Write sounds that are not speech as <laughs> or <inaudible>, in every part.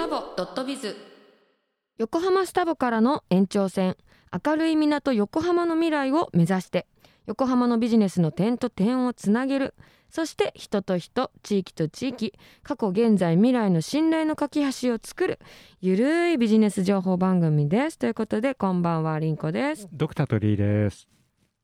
タボドットビズ。横浜スタバからの延長線。明るい港横浜の未来を目指して横浜のビジネスの点と点をつなげる。そして人と人地域と地域過去現在未来の信頼の架け橋を作るゆるいビジネス情報番組です。ということでこんばんはりんこです。ドクタートリーです。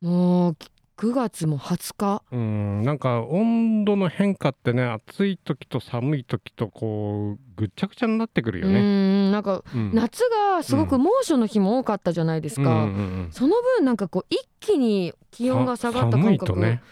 もう9月も20日？うん、なんか温度の変化ってね、暑い時と寒い時とこうぐっちゃぐちゃになってくるよね。んなんかうん。夏がすごく猛暑の日も多かったじゃないですか、うんうんうんその分なんかこう一気に気温が下がった感覚いとね。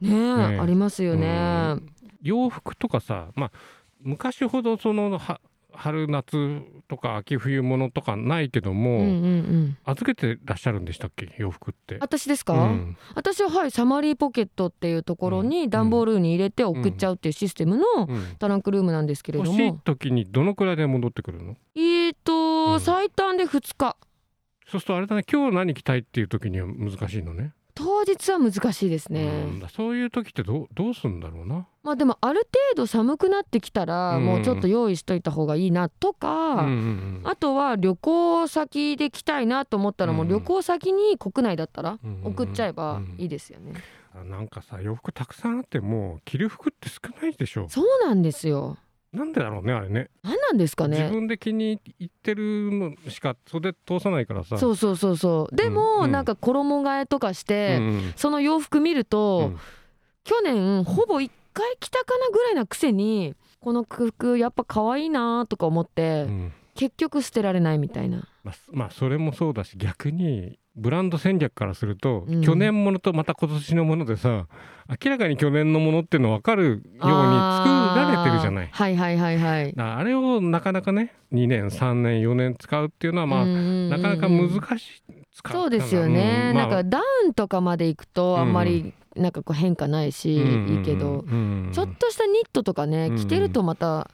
ねえねありますよね。うん。洋服とかさ、まあ昔ほどそのは春夏とか秋冬物とかないけども、うんうんうん。預けてらっしゃるんでしたっけ？洋服って。私ですか、うん。私ははいサマリーポケットっていうところに段ボールに入れて送っちゃうっていうシステムのうん。トランクルームなんですけれど欲しいも、時にどのくらいで戻ってくるの？えーと、うん。最短で2日。そうするとあれだね今日何着たいっていう時には難しいのね。当日は難しいですね、うそういう時ってどうどうすんだろうな。まあでもある程度寒くなってきたらうん。もうちょっと用意しといた方がいいなとか、うんうんうんあとは旅行先で来たいなと思ったらもう旅行先に国内だったらうん送っちゃえばいいですよね。あなんかさ洋服たくさんあっても着る服って少ないでしょ。そうなんですよ。なんでだろうねあれね何なんですかね。自分で気に入ってるのしか袖通さないからさそうそうそうそう。でも、うんなんか衣替えとかして、うんその洋服見ると、うん去年ほぼ1回着たかなぐらいなくせにこの服やっぱ可愛いなとか思って、うん結局捨てられないみたいな。まあ、まあそれもそうだし逆にブランド戦略からすると、うん。去年ものとまた今年のものでさ明らかに去年のものっていうの分かるように作られてるじゃない。はいはいはいはい。あれをなかなかね2年3年4年使うっていうのはまあ、ななかなか難しい使そうですよね、うんまあ。なんかダウンとかまで行くとあんまりなんかこう変化ないし、いいけど、うんちょっとしたニットとかねうん。着てるとまた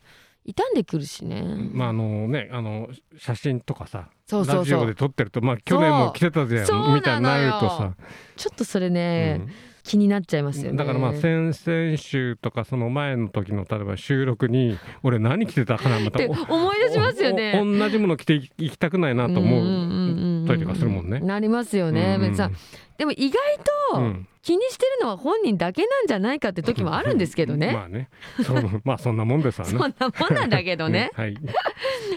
傷んでくるしね、まああのねあの写真とかさそうそうラジオでそう撮ってるとまあ去年も着てたじゃそうなのよ。んみたいになるとさ、ちょっとそれね、うん。気になっちゃいますよね。だからまあ先々週とかその前の時の例えば収録に俺何着てたかなまった思い出しますよね。同じもの着ていきたくないなと思う。うたりとかするもんね。なりますよね、うん。うん別にでも意外とうん。気にしてるのは本人だけなんじゃないかって時もあるんですけどね、まあね。そう <laughs> まあそんなもんですわねそんなもんなんだけどね。<laughs> はい。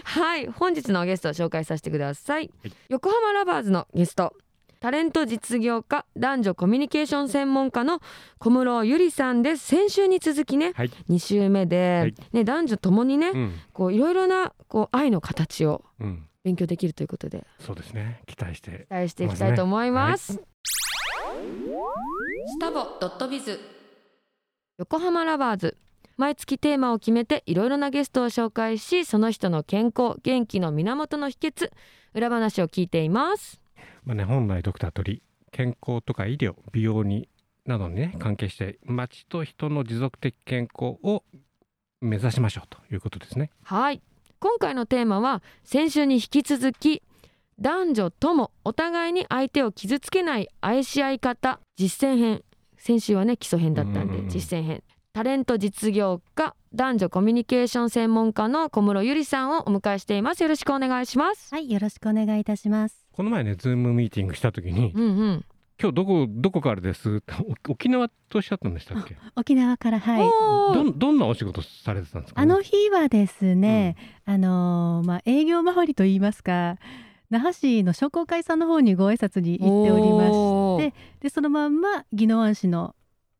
はい。本日のゲストを紹介させてください、はい。横浜ラバーズのゲスト。タレント実業家男女コミュニケーション専門家の小室ゆりさんです。先週に続きね、はい。2週目で、はい。ね、男女ともにね、うん。こういろいろなこう愛の形をうん勉強できるということで。そうですね。期待して期待していきたいと思います。スタボドットビズ。横浜ラバーズ。毎月テーマを決めていろいろなゲストを紹介しその人の健康元気の源の秘訣裏話を聞いています。まあね本来ドクター鳥健康とか医療美容になどにね関係して町と人の持続的健康を目指しましょうということですね。はい今回のテーマは先週に引き続き男女ともお互いに相手を傷つけない愛し合い方実践編。先週はね基礎編だったんでうん。実践編。タレント実業家男女コミュニケーション専門家の小室ゆりさんをお迎えしています。よろしくお願いします。はい、よろしくお願いいたします。この前ねズームミーティングした時にうんうん今日どこどこからです？<laughs> 沖縄とおっしゃったんでしたっけ、沖縄からはい。どんどんなお仕事されてたんですか、あの日はですね、あのーまあ営業回りといいますか、那覇市の商工会さんの方にご挨拶に行っておりまして、でそのまんま宜野湾市の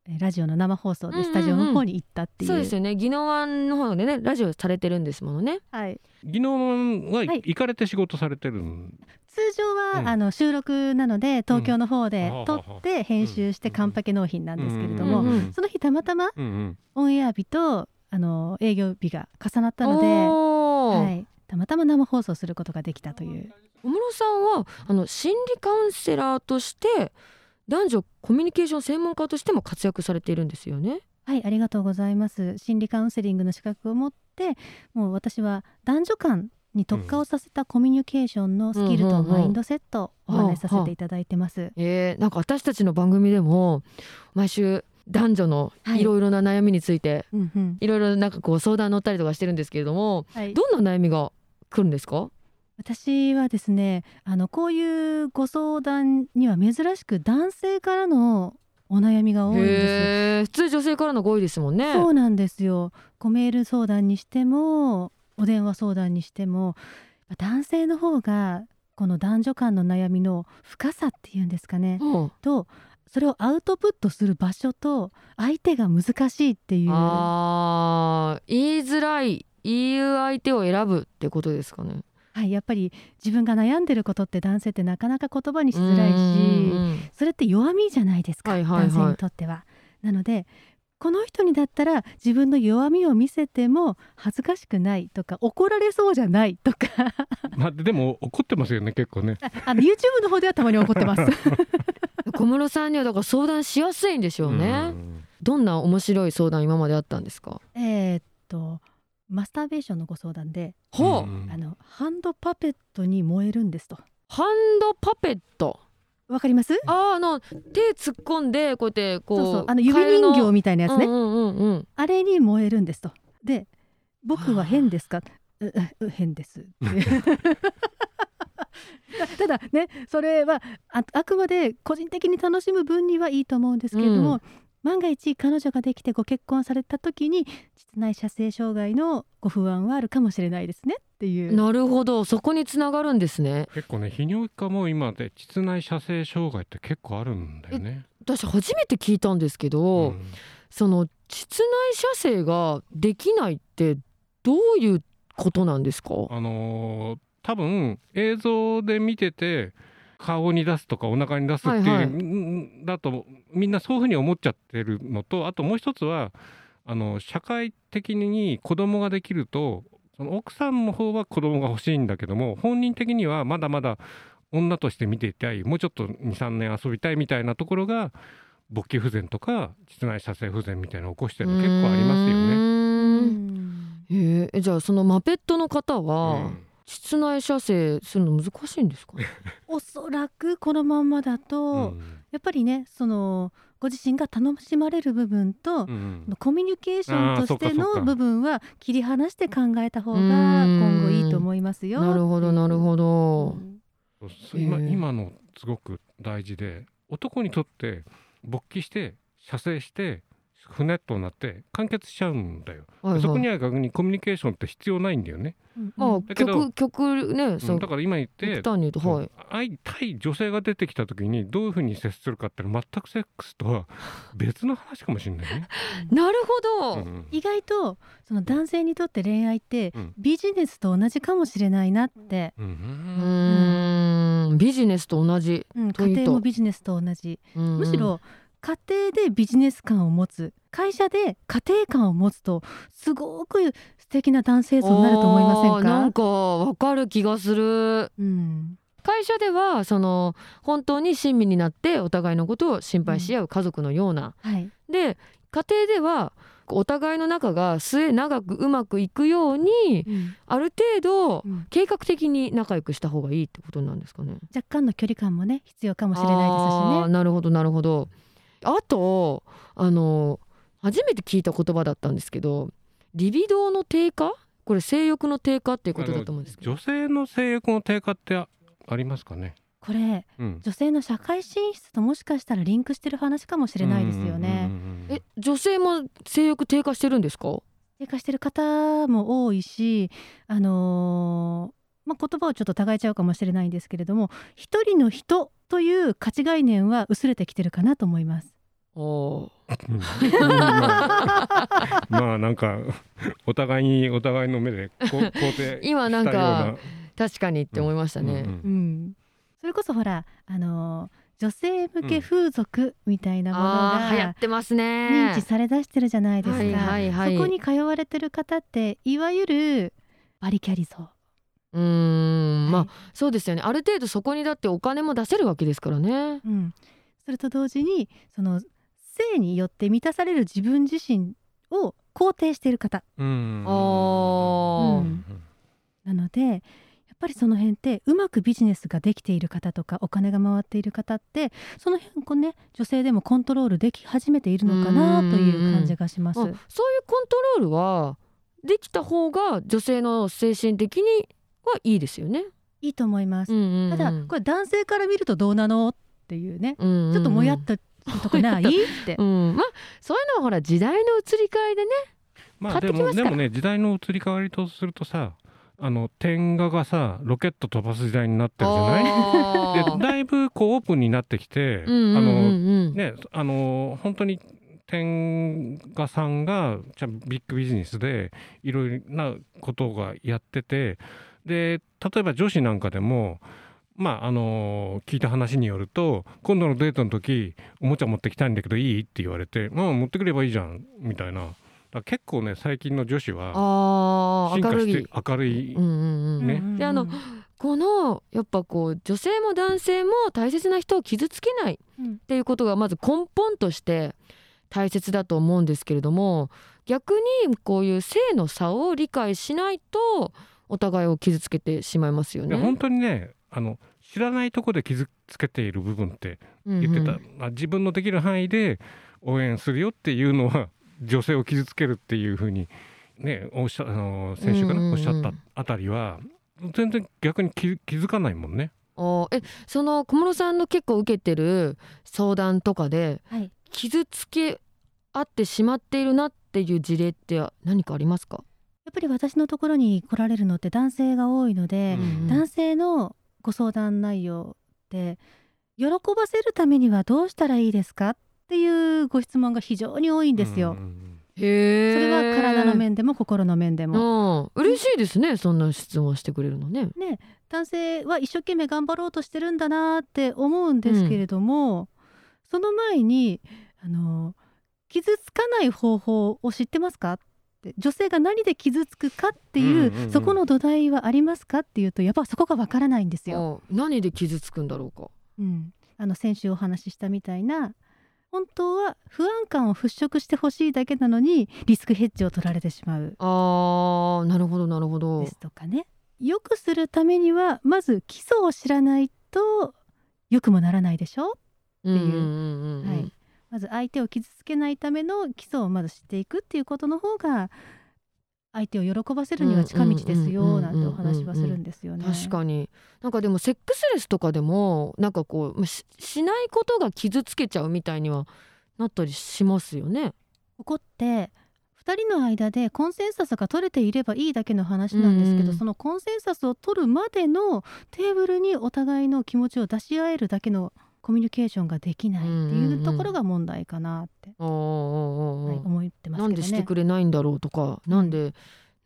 えーラジオの生放送うんうんうん。でスタジオの方に行ったっていう。そうですよね。宜野湾の方でねラジオされてるんですものね。はい。技能ははい。行かれて仕事されてるん、通常は、うんあの収録なので東京の方でうん撮って編集してカンパケ納品なんですけれども、うんうんその日たまたまオンエア日とあの営業日が重なったので。はい、たまたま生放送することができたという。小室さんはあの心理カウンセラーとして男女コミュニケーション専門家としても活躍されているんですよね？はい、ありがとうございます。心理カウンセリングの資格を持って、もう私は男女間に特化をさせたコミュニケーションのスキルとマインドセットをお話しさせていただいてます。えー、なんか私たちの番組でも毎週男女のはい。いろいろな悩みについて、うんうん。いろいろなんかこう相談乗ったりとかしてるんですけれどもはい、どんな悩みが来るんですか？私はですねあのこういうご相談には珍しく男性からのお悩みが多いんです。普通女性からのご意ですもんね。そうなんですよ。こうメール相談にしてもお電話相談にしても男性の方がこの男女間の悩みの深さっていうんですかねうん。とそれをアウトプットする場所と相手が難しいっていう。あー言いづらい言う相手を選ぶってことですかね。はい、やっぱり自分が悩んでることって男性ってなかなか言葉にしづらいしそれって弱みじゃないですか、はいはいはい。男性にとっては。なのでこの人にだったら自分の弱みを見せても恥ずかしくないとか怒られそうじゃないとか。<laughs> まあでも怒ってますよね結構ね。あの YouTube の方ではたまに怒ってます。<laughs> 小室さんにはだから相談しやすいんでしょうね、うん。どんな面白い相談今まであったんですか？えーっとマスターベーションのご相談で、ほう、うん。あのハンドパペットに燃えるんですと。ハンドパペットわかります？あーあの手突っ込んでこうやってこうそうそうあの指人形みたいなやつね、うんうんうんうん。あれに燃えるんですと。で僕は変ですか？うう変です <laughs> ただねそれはああくまで個人的に楽しむ分にはいいと思うんですけれども、うん万が一彼女ができてご結婚された時に膣内射精障害のご不安はあるかもしれないですねっていう。なるほどそこにつながるんですね結構ね泌尿器科も今で膣内射精障害って結構あるんだよね。私初めて聞いたんですけど、うんその膣内射精ができないってどういうことなんですか？あのー多分映像で見てて顔に出すとかお腹に出すっていう、はいはい。うんだとみんなそういうふうに思っちゃってるのとあともう一つはあの社会的に子供ができるとその奥さんの方は子供が欲しいんだけども本人的にはまだまだ女として見ていたいもうちょっと23年遊びたいみたいなところが勃起不全とか膣内射精不全みたいなのを起こしてるの結構ありますようね。えじゃあそのマペットの方うはん膣内射精するの難しいんですか？<laughs> おそらくこのまんまだと、うん。やっぱりねそのご自身が楽しまれる部分と、うんコミュニケーションとしての部分は切り離して考えた方がうん。今後いいと思いますよ。なるほどなるほうど。うそう今今のすごく大事で男にとって勃起して射精して不ネットになって完結しちゃうんだよ、はいはい。そこには逆にコミュニケーションって必要ないんだよね、うん。まあだ曲曲ねう。んそうだから今言って極端に言うとはい。愛対女性が出てきた時にどういうふうに接するかっていうのは全くセックスとは別の話かもしれないね、<laughs> なるほど、うん意外とその男性にとって恋愛ってうん。ビジネスと同じかもしれないなって、うんうーん。ビジネスと同じ、うん、家庭もビジネスと同じ。うん。むしろ家庭でビジネス感を持つ。会社で家庭感を持つとすごく素敵な男性像になると思いませんか？なんかわかる気がする。うん。会社ではその本当に親身になってお互いのことを心配し合う家族のような、はい。で家庭ではお互いの仲が末永くうまくいくようにうん。ある程度うん。計画的に仲良くした方がいいってことなんですかね？若干の距離感もね必要かもしれないですしね。なるほどなるほど。あとあの初めて聞いた言葉だったんですけどリビドーの低下？これ性欲の低下っていうことだと思うんですけど。女性の性欲の低下ってあありますかね、これうん、女性の社会進出ともしかしたらリンクしてる話かもしれないですよね。え女性も性欲低下してるんですか？低下してる方も多いし、あのーまあ、言葉をちょっと違えちゃうかもしれないんですけれども一人の人という価値概念は薄れてきてるかなと思います。おーうんまあなんかお互いにお互いの目で肯定今なんか確かにって思いましたね。うんうんうん、それこそほら、あのー女性向け風俗みたいなものああ流行ってますね。認知されだしてるじゃないですか。はいはいはい。そこに通われてる方っていわゆるバリキャリ像。うーんまあそうですよねある程度そこにだってお金も出せるわけですからね。うん、それと同時にその性によって満たされる自分自身を肯定している方。うん。なのでやっぱりその辺ってうまくビジネスができている方とかお金が回っている方ってその辺こうね女性でもコントロールでき始めているのかなという感じがします。あそういうコントロールはできた方が女性の精神的にはいいですよね。いいと思います。うんうんうん。ただこれ男性から見るとどうなのっていうね、うんうんうん。ちょっともやっと <laughs> とかないってう。ん、まあそういうのはほら時代の移り変えでね。まあでもでもね時代の移り変わりとするとさあの天下がさロケット飛ばす時代になってるじゃない？でだいぶこうオープンになってきて、うんうんうんあのうんねあの本当に天下さんがじゃあビッグビジネスでいろいろなことがやっててで例えば女子なんかでもまああの聞いた話によると今度のデートの時おもちゃ持ってきたいんだけどいい？って言われて「うん持ってくればいいじゃん」みたいな。結構ね最近の女子は進化して明るい。明るい、うんうんうんね。であのこのやっぱこう女性も男性も大切な人を傷つけないっうん。ていうことがまず根本として大切だと思うんですけれども逆にこういう性の差を理解しないとお互いを傷つけてしまいますよね。で本当にねあの知らないとこで傷つけている部分って言ってた、うん。うんまあ、自分のできる範囲で応援するよっていうのは <laughs> 女性を傷つけるっていうふうにねおっしゃあの先週かな、うんうんうん。おっしゃったあたりは全然逆に気気づかないもんね。あーえその小室さんの結構受けてる相談とかではい、傷つけ合ってしまっているなっていう事例って何かありますか、やっぱり私のところに来られるのって男性が多いので、うん。男性のご相談内容って喜ばせるためにはどうしたらいいですかっていうご質問が非常に多いんですよ。うんうんへそれは体の面でも心の面でも。うん、嬉しいですねそんな質問してくれるのね。ね、男性は一生懸命頑張ろうとしてるんだなって思うんですけれども、その前にあの傷つかない方法を知ってますか？って女性が何で傷つくかっていう,、うんうんうん。そこの土台はありますかっていうとやっぱそこがわからないんですよ。あ何で傷つくんだろうか。うん、あの先週お話ししたみたいな本当は不安感を払拭してほしいだけなのにリスクヘッジを取られてしまう。あーなるほどなるほど。で。すとかね。よくするためにはまず基礎を知らないとよくもならないでしょ？う。んっていうはいまず相手を傷つけないための基礎をまず知っていくっていうことの方が相手を喜ばせるには近道ですよなんてお話はするんですよね。確かになんかでもセックスレスとかでもなんかこうまししないことが傷つけちゃうみたいにはなったりしますよね。ここって2人の間でコンセンサスが取れていればいいだけの話なんですけど、うんうんそのコンセンサスを取るまでのテーブルにお互いの気持ちを出し合えるだけのコミュニケーションができないっていうところが問題かなって、思ってますなんけどね。でしてくれないんだろうとかなんで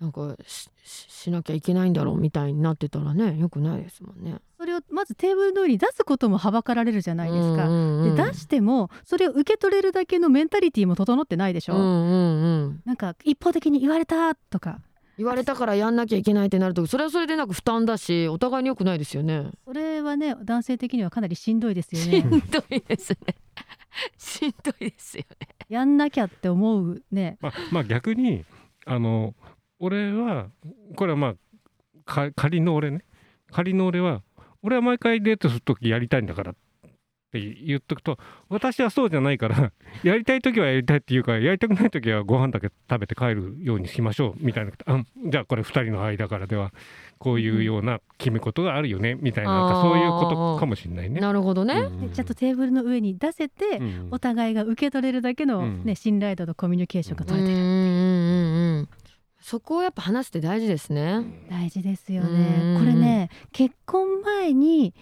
なんかしししなきゃいけないんだろうみたいになってたらねよくないですもんね。それをまずテーブルの上に出すこともはばかられるじゃないですか。うんうんうんで出してもそれを受け取れるだけのメンタリティーも整ってないでしょ。うんうんうんなんか一方的に言われたとか言われたからやんなきゃいけないってなるとそれはそれでなんか負担だしお互いに良くないですよね。それはね男性的にはかなりしんどいですよしね。んどいですね。<laughs> しんどいですよね。やんなきゃって思うね。まあ、まあ逆にあの俺はこれはまあか仮の俺ね仮の俺は俺は毎回デートする時やりたいんだからって言っとくと私はそうじゃないから <laughs> やりたい時はやりたいっていうからやりたくない時はご飯だけ食べて帰るようにしましょうみたいなあじゃあこれ2人の間からではこういうような決め事があるよねみたいななんかそういうことかもしれないね。なるほどね。うんでちゃんとテーブルの上に出せて、うんお互いが受け取れるだけの、うんね信頼度とコミュニケーションが取れてる、うんうん。そこをやっぱ話すって大事ですね。大事ですようんね。これね結婚前に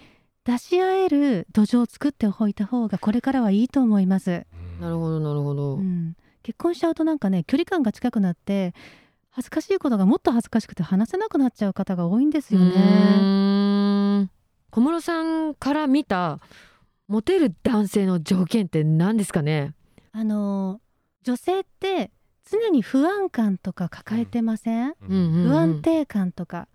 出し合える土壌を作っておいた方がこれからはいいと思います。なるほどなるほど。うん、結婚しちゃうとなんかね距離感が近くなって恥ずかしいことがもっと恥ずかしくて話せなくなっちゃう方が多いんですようね。小室さんから見たモテる男性の条件って何ですかね？あの女性って常に不安感とか抱えてません、うんうんうん不安定感とか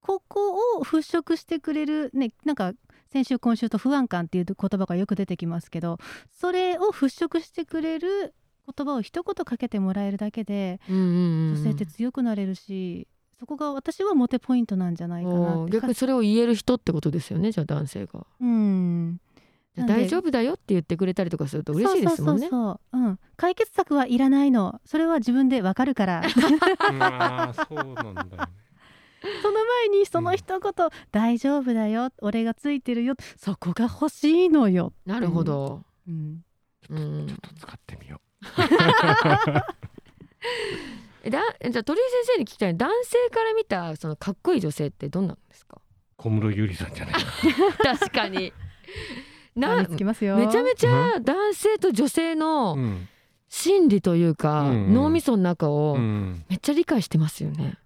ここを払拭してくれるねなんか先週今週と不安感っていう言葉がよく出てきますけどそれを払拭してくれる言葉を一言かけてもらえるだけでうんうんうん女性って強くなれるしそこが私はモテポイントなんじゃないかな逆にそれを言える人ってことですよねじゃあ男性が。うん。大丈夫だよって言ってくれたりとかすると嬉しいですもんね。そうそうそうそう、うん、解決策はいらないの。それは自分でわかるから。<laughs> そうなんだよね <laughs> その前にその一言、大丈夫だよ俺がついてるよそこが欲しいのよ、なるほど、うん、うん。ちょっと使ってみよ <laughs> えだじゃあ鳥居先生に聞きたい。の男性から見たそのかっこいい女性ってどんなんですか？う小室ゆりさんじゃない <laughs> 確かに。あな見つけますよ。めちゃめちゃ男性と女性のうん。心理というか、うん。脳みその中をうん。めっちゃ理解してますよね。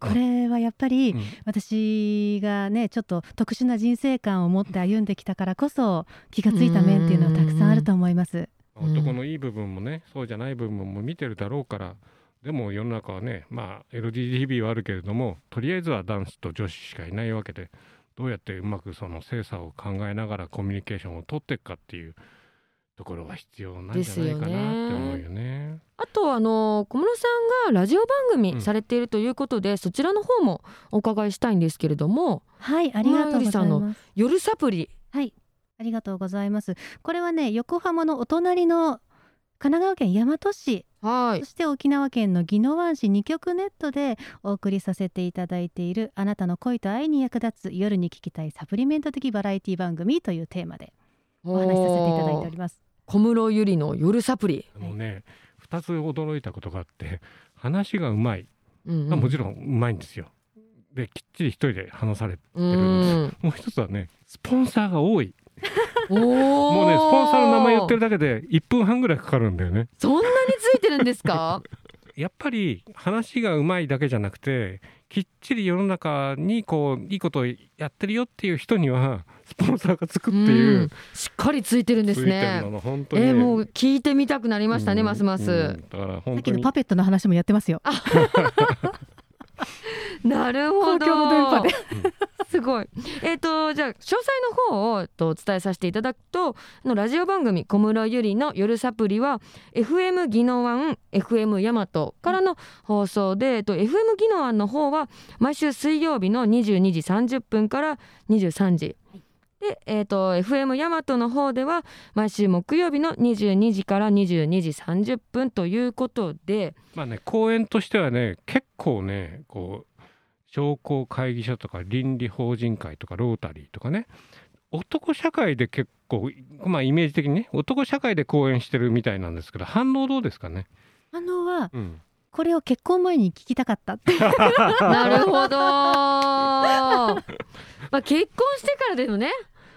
これはやっぱり、うん。私がねちょっと特殊な人生観を持って歩んできたからこそ気がついた面っていうのはたくさんあると思います。うん。男のいい部分もねそうじゃない部分も見てるだろうからでも世の中はねまあ LGBT はあるけれどもとりあえずは男子と女子しかいないわけでどうやってうまくその精査を考えながらコミュニケーションを取っていくかっていうところは必要なんじゃないかなって思うよね。あとあの小室さんがラジオ番うん組されているということで、そちらの方もお伺いしたいんですけれどもはい、ありがとうございます。夜サプリはい、ありがとうございます。これはね、横浜のお隣の神奈川県大和市、はいそして沖縄県の宜野湾市二極ネットでお送りさせていただいているあなたの恋と愛に役立つ夜に聞きたいサプリメント的バラエティ番組というテーマでお話しさせていただいております。小室ゆりの夜サプリ、あのね2つ驚いたことがあって話がうまい、うんうんまあもちろんうまいんですよ。できっちり一人で話されてうるんです。んもう一つはねスポンサーが多い <laughs> もうねスポンサーの名前言ってるだけで1分半ぐらいかかるんだよね。そんなについてるんですか？<laughs> やっぱり話がうまいだけじゃなくてきっちり世の中にこういいことをやってるよっていう人には <laughs> スポンサーがつくっていう、うん。しっかりついてるんですね。えーもう聞いてみたくなりましたね、うん。ますます、うん。だからさっ本当に。きのパペットの話もやってますよ。<laughs> なるほど。公共の電波で。すごい。えっ、とじゃあ詳細の方をえっとお伝えさせていただくとのラジオ番組小室ゆりの夜サプリは FM 宜野湾 FM 大和からの放送で、えっと FM 宜野湾の方は毎週水曜日の22時30分から23時。で、えー、と FM 大和の方では毎週木曜日の22時から22時30分ということで、まあね公演としてはね結構ねこう商工会議所とか倫理法人会とかロータリーとかね男社会で結構まあイメージ的にね男社会で公演してるみたいなんですけど反応どうですかね、あのはうん、これを結婚前に聞きたかったって。<laughs> なるほど。<laughs> まあ結婚してからでもね、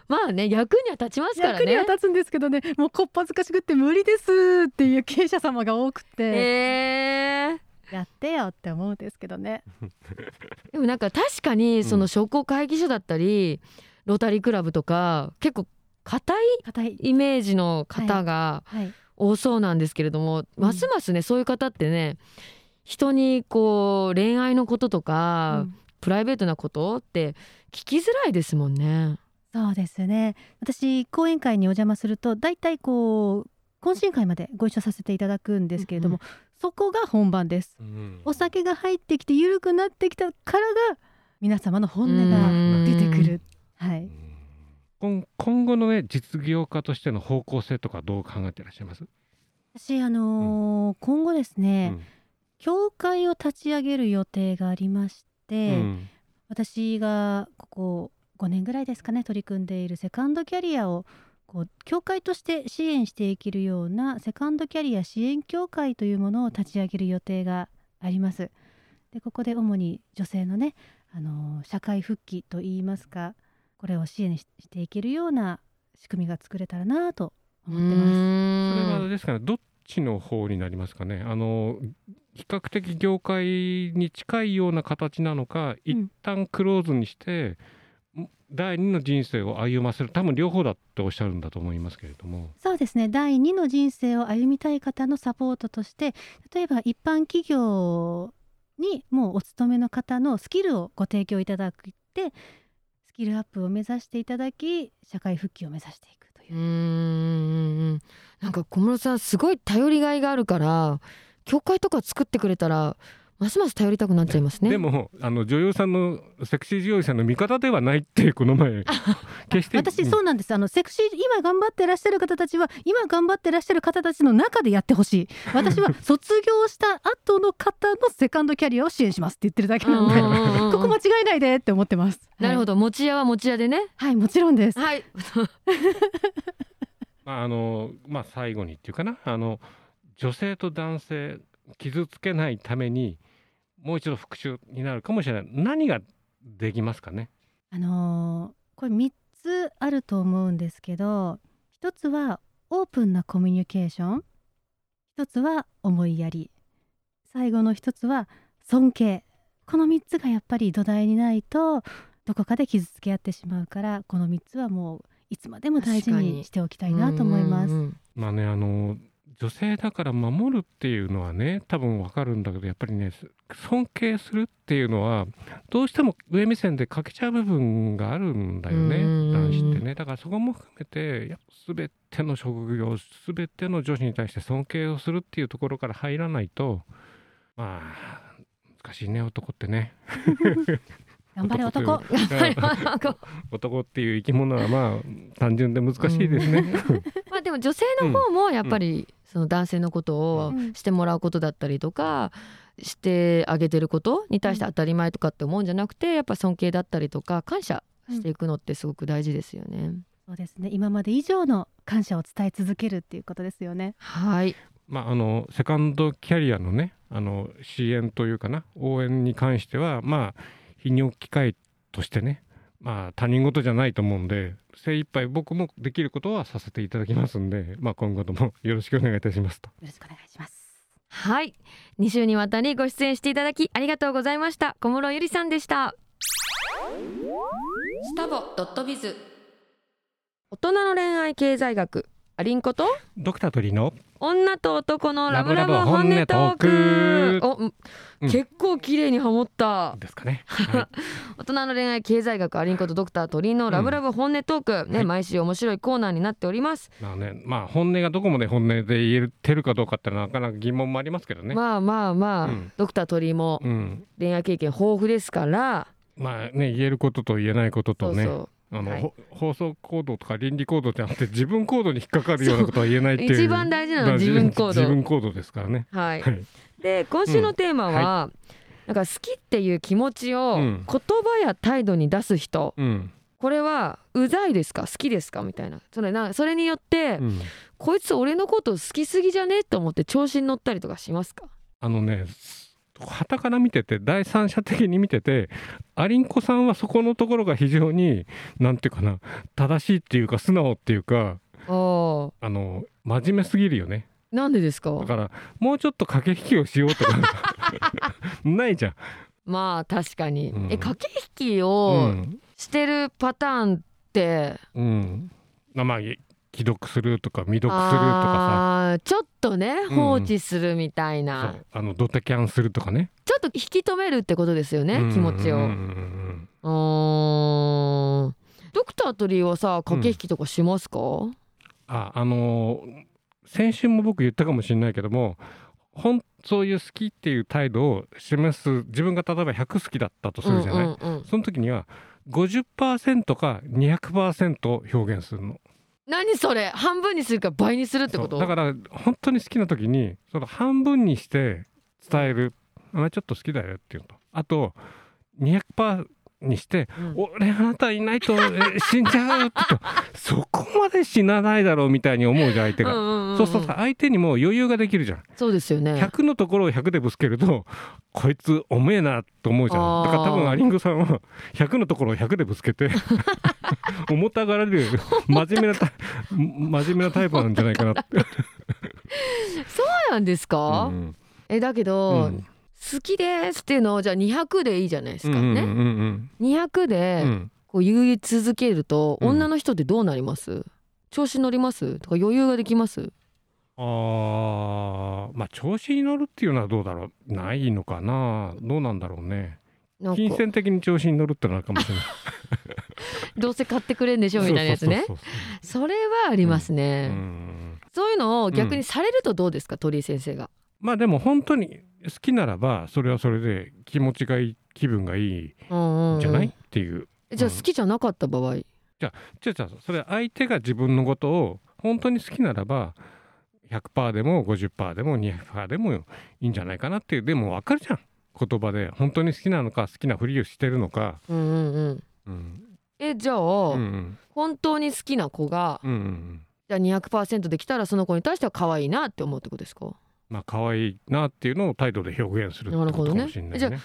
まあね役には立ちますから役にはね。立つんですけどねもうこっぱずかしくって無理ですっていう経営者様が多くて、えーやってよって思うんですけどね。<laughs> でもなんか確かにその商工会議所だったり、ロータリークラブとか結構硬いイメージの方がはい。多そうなんですけれども、うん。ますますねそういう方ってね人にこう恋愛のこととか、うん。プライベートなことって聞きづらいですもんね。そうですね。私講演会にお邪魔すると大体こう懇親会までご一緒させていただくんですけれども、うんそこが本番です。うんお酒が入ってきて緩くなってきたからが皆様の本音が出てくる。はい。今今後のね実業家としての方向性とかどう考えていらっしゃいます、私あのー今後ですね、うん。教会を立ち上げる予定がありまして、うん。私がここ5年ぐらいですかね取り組んでいるセカンドキャリアをこう教会として支援していけるようなセカンドキャリア支援協会というものを立ち上げる予定があります。でここで主に女性のね、あのー社会復帰といいますかこれを支援ししていけるような仕組みが作れたらなと思ってます。それはですかねどっちの方になりますかねあの比較的業界に近いような形なのか、一旦クローズにして第二の人生を歩ませる多分両方だっておっしゃるんだと思いますけれども、そうですね。第2の人生を歩みたい方のサポートとして例えば一般企業にもうお勤めの方のスキルをご提供いただくってスキルアップを目指していただき社会復帰を目指していくという。う、ーん。なんか小室さんすごい頼りがいがあるから教会とか作ってくれたらますます頼りたくなっちゃいますね。でもあの女優さんのセクシー女優さんの味方ではないってこの前。決して私そうなんです。あのセクシー今頑張ってらっしゃる方たちは今頑張ってらっしゃる方たちの中でやってほしい。私は <laughs> 卒業した後の方のセカンドキャリアを支援しますって言ってるだけなんで。ここ間違えないでって思ってます。なるほど。ど持ち屋は持ち屋でね。はいもちろんです。はい。<laughs> まああのまあ最後にっていうかな。あの女性と男性傷つけないためにもう一度復習になるかもしれない。何ができますかね？あのーこれ3つあると思うんですけど一つはオープンなコミュニケーション。一つは思いやり。最後の一つは尊敬。この3つがやっぱり土台にないとどこかで傷つけ合ってしまうからこの3つはもういつまでも大事ににしておきたいなと思います。まあねあの女性だから守るっていうのはね多分わかるんだけどやっぱりね尊敬するっていうのはどうしても上目線で欠けちゃう部分があるんだよねうん。男子ってね。だからそこも含めて全ての職業全ての女子に対して尊敬をするっていうところから入らないとまあ難しいね男ってね <laughs> 頑張れ男という。男。<laughs> っていう生き物はまあ単純で難しいですね。<laughs> まあでも女性の方もやっぱりその男性のことをうんしてもらうことだったりとかしてあげてることに対して当たり前とかって思うんじゃなくてやっぱ尊敬だったりとか感謝していくのってすごく大事ですよね。そうですね。今まで以上の感謝を伝え続けるっていうことですよね。はい。まあ、あのセカンドキャリアのねあの支援というかな応援に関してはまあ泌尿機会としてねまあ他人事じゃないと思うんで精一杯僕もできることはさせていただきますんで、まあ、今後とも <laughs> よろしくお願いいたしますと。よろしくお願いします。はい。2週にわたりご出演していただきありがとうございました。小室ゆりさんでした。スタボドットビズ。大人の恋愛経済学アリンコと？ドクター鳥の女と男のラブラブ本音トーク。本お、うん。うん。結構綺麗にハモった。ですかね。は <laughs> 大人の恋愛経済学アリンコとドクター鳥のラブラブ本音トーク、ね、はい。毎週面白いコーナーになっております、い、まあねまあ本音がどこまで本音で言えてるかどうかってなかなか疑問もありますけどね。まあまあまあ、うん。ドクター鳥もうん、恋愛経験豊富ですから、まあね言えることと言えないこととね。そうそうあの、はい。ほ放送行動とか倫理行動じゃなくて自分行動に引っかかるようなことは言えないっていう一番大事なのはまあ自分行動。自分行動ですからね。はい。はい。で今週のテーマは、なんか好きっていう気持ちをうん。言葉や態度に出す人、うん、これはうざいですか？好きですか？みたいな。それなそれによって、うん、こいつ俺のこと好きすぎじゃね？と思って調子に乗ったりとかしますか？あのね旗から見てて第三者的に見ててアリンコさんはそこのところが非常になんていうかな正しいっていうか素直っていうかあの真面目すぎるよね。なんでですか？だからもうちょっと駆け引きをしようとか。<laughs> ないじゃん、まあ確かに、うん。え駆け引きうをん。してるパターンって、うん、まあ既読するとか未読するとかあーちょっとねうん放置するみたいさ、な、そう。あのドタキャンするとかね。ちょっと引き止めるってことですよね、うん気持ちを。ドクター鳥はさ駆け引きとかしますか、ああのー先週も僕言ったかもしれないけどもほんそういう好きっていう態度を示す自分が例えば100好きだったとするじゃない、うんうんうんその時には50%か200%表現するの何それ？半分にするか倍にするってこと？だから本当に好きな時にその半分にして伝える「あちょっと好きだよ」っていうと。あと200%にしてうん俺あなたいないとえ死んじゃうって <laughs> そこまで死なないだろうみたいに思うじゃん相手が。うんうんうんうんそうするとさ相手にも余裕ができるじゃん。そうですよね100のところを100でぶつけるとこいつおめえなと思うじゃん。だから多分アリングさんは100のところを100でぶつけて <laughs> 重たがられる真面目な真面目なタイプなんじゃないかなって。<laughs> そうなんですか、うんえだけど、うん好きですっていうのをじゃあ200でいいじゃないですか。ね、うんうんうん。200でうん。こう言い続けると、うん。女の人ってどうなります？調子乗ります？とか余裕ができます？あーまあ調子に乗るっていうのはどうだろう？ないのかな？どうなんだろうね。金銭的に調子に乗るってのはかもしれない。<laughs> どうせ買ってくれんでしょ？みたいなやつね。それはありますね、そううん。そういうのを逆にされるとどうですか、鳥居先生が。まあでも本当に好きならばそれはそれで気持ちがいい気分がいいじゃない、っていう。えじゃあ好きじゃなかった場合。じゃあじゃあそれ相手が自分のことを本当に好きならば100%でも50%でも200%でもいいんじゃないかなっていう。でも分かるじゃん。言葉で。本当に好きなのか好きなふりをしてるのか、うんうんうん。うん、えじゃあ、うんうん。本当に好きな子がうんうんじゃあ200%できたらその子に対しては可愛いなって思うってことですか？まあ可愛いなっていうのを態度で表現するってことかもしれないね。なる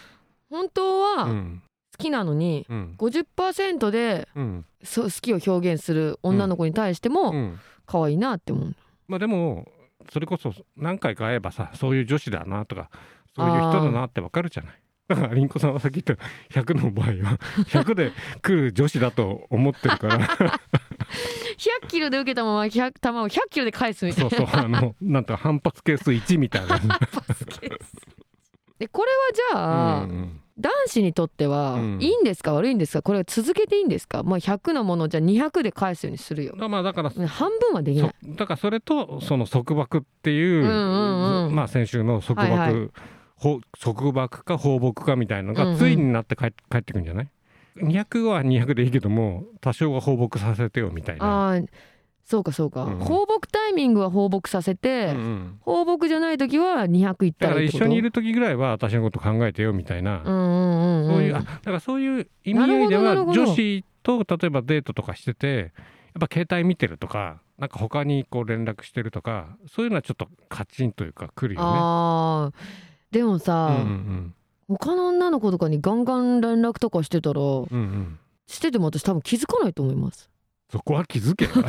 本当は好うん。きなのにうん。50%でうん。好きを表現する女の子に対してうもん。可愛いなって思う、まあでもそれこそ何回か会えばさそういう女子だなとかそういう人だなってわかるじゃない。だからりんこさんはさっき言った100の場合は100で来る女子だと思ってるから100キロで受けたまま100球を100キロで返すみたいな。そうそうあのなんと反発係数1みたいな。でこれはじゃあ、うんうん。男子にとってはうん。いいんですか悪いんですかこれは続けていいんですか、まあ、100のものをじゃあ200で返すようにするよ。だまあだから半分はできない。そだからそれとその束縛っていう,、まあ先週の束縛、はいはい。ほ束縛か放牧かみたいなのがついになって帰って帰ってくるんじゃない？?200 は200でいいけども多少は放牧させてよみたいな。ああそうかそうか、うん。放牧タイミングは放牧させて、うんうん。放牧じゃない時は200いっただかららいいってこと？一緒にいる時ぐらいは私のこと考えてよみたいな、うんうんうんうん。そういうあだからそういう意味合いでは女子と例えばデートとかしててやっぱ携帯見てるとかなんか他にこう連絡してるとかそういうのはちょっとカチンというか来るよね。でもさ、うんうん他の女の子とかにガンガン連絡とかしてたらうんうん。うんしてても私多分気づかないと思います。そこは気づけよ。<laughs>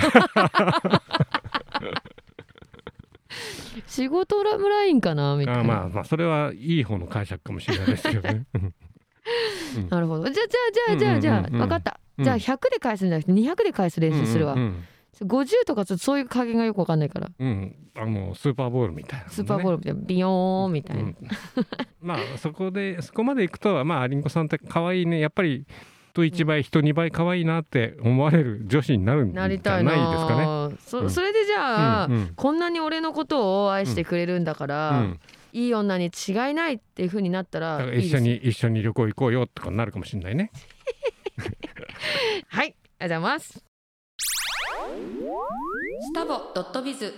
仕事ラムラインかなみたいな。あまあまあそれはいい方の解釈かもしれないですけどね。<laughs> うん。なるほど。じゃあじゃあじゃあじゃあじゃあ、うんうんうんうん分かった、うんじゃあ100で返すんじゃなくて200で返す練習するわ、うん50とかちょっとそういう加減がよく分かんないから。うん。うんあのスーパーボールみたいな、ね。スーパーボールみたいなビヨーンみたいな、うん。まあそこでそこまでいくとまありんこさんって可愛いね。やっぱり人1倍人2倍可愛いなって思われる女子になるんじゃないですなりたいなかね。そ,、うん。それでじゃあ、うんうん。こんなに俺のことを愛してくれるんだから、うん。いい女に違いないっていう風になったら一緒に一緒に旅行行こうよとかなるかもしれないね。<laughs> はい。ありがとうございますスタボドットビズ。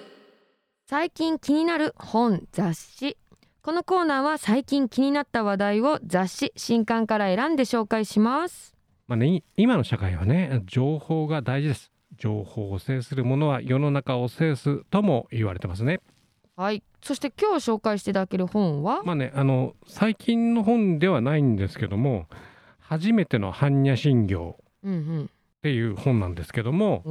最近気になる本雑誌。このコーナーは最近気になった話題を雑誌新刊から選んで紹介します。まあねい今の社会はね情報が大事です。情報を制するものは世の中を制すとも言われてますね。はい。そして今日紹介していただける本は、まあねあの最近の本ではないんですけども初めての般若心経。うんっていう本なんですけども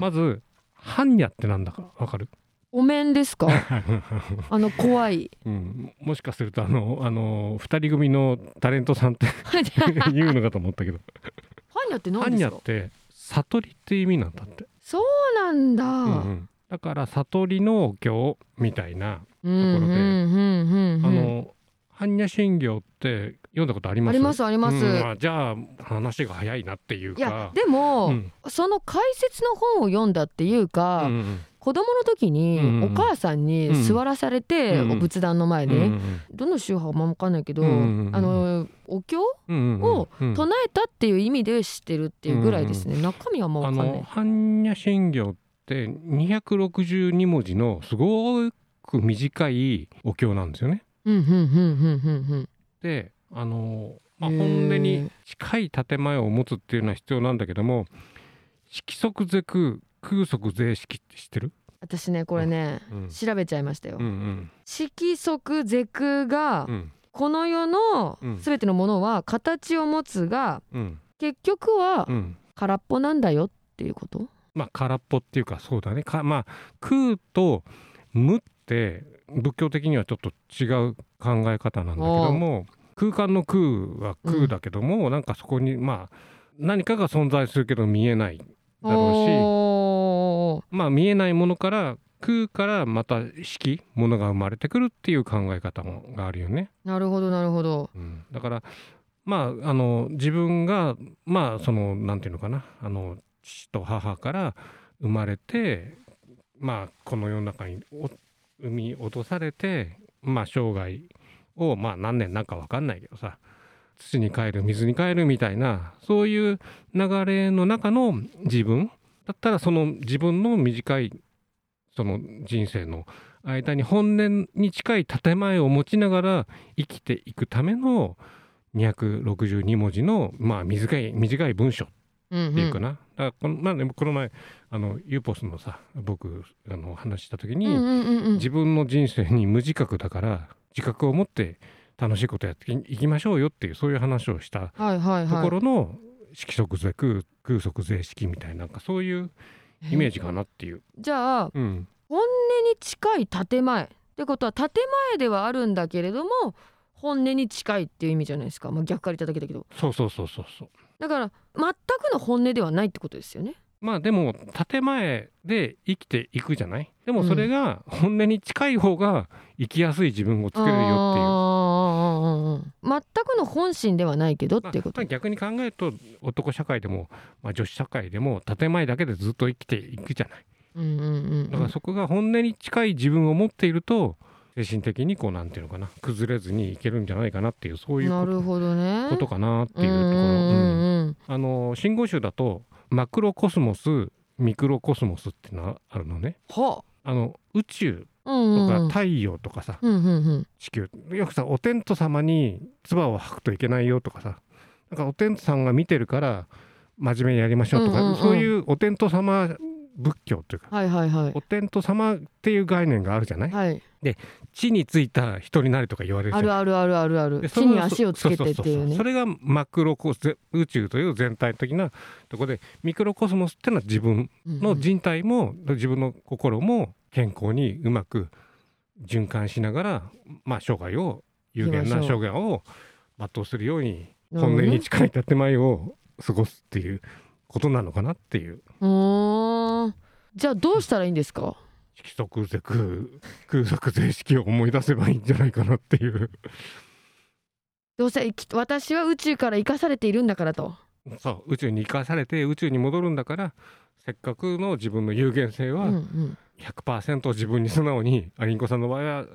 まず般若ってなんだかわかる、お面ですか？<laughs> あの怖い。うん、もしかするとあのあの二人組のタレントさんって <laughs> 言うのかと思ったけど。般若って何般ですか？若って悟りって意味なんだって、そうなんだ、うんうん。だから悟りのお経みたいな、うんところで。うんうんうんうん。あの般若心経って読んだことあります？ありますあります。うん。あじゃあ話が早いなっていうか。いやでも、うん。その解説の本を読んだっていうか、うんうん子供の時にうんお母さんに座らされて、うんお仏壇の前で、どの宗派か分かんないけど、あのお経をうん唱えたっていう意味で知ってるっていうぐらいですね、中身はもうあ分かんない。の般若心経って262文字のすごく短いお経なんですよね。うんうんうんうんうんうん。であの、まあ、本音に近い建前を持つっていうのは必要なんだけども色即是空空即是色って知ってる、私ねこれね、うん。調べちゃいましたよ、うんうん。色即是空が、うん。この世のうん。全てのものは形を持つがうん。結局はうん。空っぽなんだよっていうこと？まあ空っぽっていうかそうだね。かまあ空と無って仏教的にはちょっと違う考え方なんだけども空間の空は空だけども、なんかそこにまあ何かが存在するけど見えないだろうしまあ見えないものから空からまた色ものが生まれてくるっていう考え方もがあるよね。なるほどなるほど。うん、だからまああの自分がまあそのなんていうのかなあの父と母から生まれてまあこの世の中に生み落とされてまあ生涯をまあ何年なんか分かんないけどさ土に帰る水に帰るみたいなそういう流れの中の自分だったらその自分の短いその人生の間に本音に近い建前を持ちながら生きていくための262文字のまあ短い短い文章。っていうかな、だからこの,、まあね、この前あのユーポスのさ僕あの話した時に、うんうんうんうん。自分の人生に無自覚だから自覚を持って楽しいことやっていきましょうよっていうそういう話をしたはいはいとはい。ころの色即是空空即是色みたいななんかそういうイメージかなっていう。じゃあうん。本音に近い建前ってことは建前ではあるんだけれども本音に近いっていう意味じゃないですか、まあ、逆から言っただけだけど。そうそうそうそうそう。だから全くの本音ではないってことですよね。まあでも建前で生きていくじゃない？でもそれが本音に近い方が生きやすい自分を作れるよっていう。全くの本心ではないけどっていうこと、まあ逆に考えると男社会でも、まあ、女子社会でも建前だけでずっと生きていくじゃない？うんうんうん。だからそこが本音に近い自分を持っていると精神的にこうなんていうのかな崩れずにいけるんじゃないかなっていうそういうこなるほどね。とことかなっていうところ、うん。あの信号集だとマクロコスモスミクロコスモスっていうのがあるのね。はあ。の宇宙とか太陽とかさ、地球。よくさお天道様に唾を吐くといけないよとかさ。なんかお天道さんが見てるから真面目にやりましょうとか、そういうお天道様仏教というか。はいはいはい。お天道様っていう概念があるじゃない、はい地についた人になれとか言われるあるあるあるあるある。地に足をつけてっていうね。それがマクロコス宇宙という全体的なところでミクロコスモスってのは自分の人体も、自分の心も健康にうまく循環しながら、まあ、生涯を有限な生涯を全うするように本音に近い建前を過ごすっていうことなのかなっていう。うーん。じゃあどうしたらいいんですか？色即是空 <laughs> 空即是式を思い出せばいいんじゃないかなっていう。どうせ私は宇宙から生かされているんだからと。そう宇宙に生かされて宇宙に戻るんだからせっかくの自分の有限性はうんうん。100%自分に素直にアリンコさんの場合はう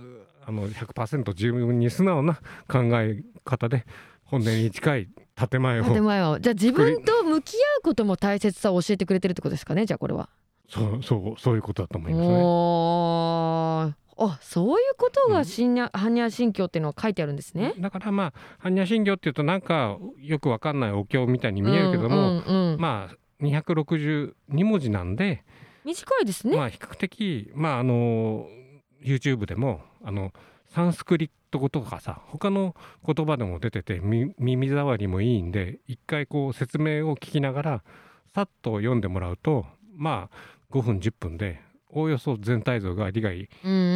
あの100%自分に素直な考え方で本音に近い建前を建前はじゃあ自分と向き合うことも大切さを教えてくれてるってことですかねじゃあこれは。そうそうそういうことだと思いますね。あそういうことが新ニャ般若心経っていうのは書いてあるんですね。だからまあ般若心経っていうとなんかよくわかんないお経みたいに見えるけども、うんうんうんまあ262文字なんで、短いですね。まあ比較的まああの YouTube でもあのサンスクリット語とかさ他の言葉でも出ててみ耳障りもいいんで一回こう説明を聞きながらさっと読んでもらうとまあ5分10分でおおよそ全体像が理解うんうんうんう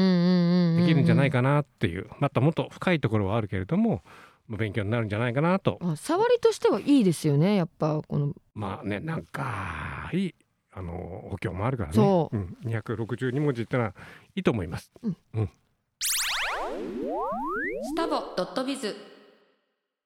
んうんできるんじゃないかなっていう。またもっと深いところはあるけれどもまあ勉強になるんじゃないかなと。あ触りとしてはいいですよねやっぱこの。まあねなんかいいあのお経もあるからね、そう。ん、262文字ってのはいいと思います。スタボドットビズ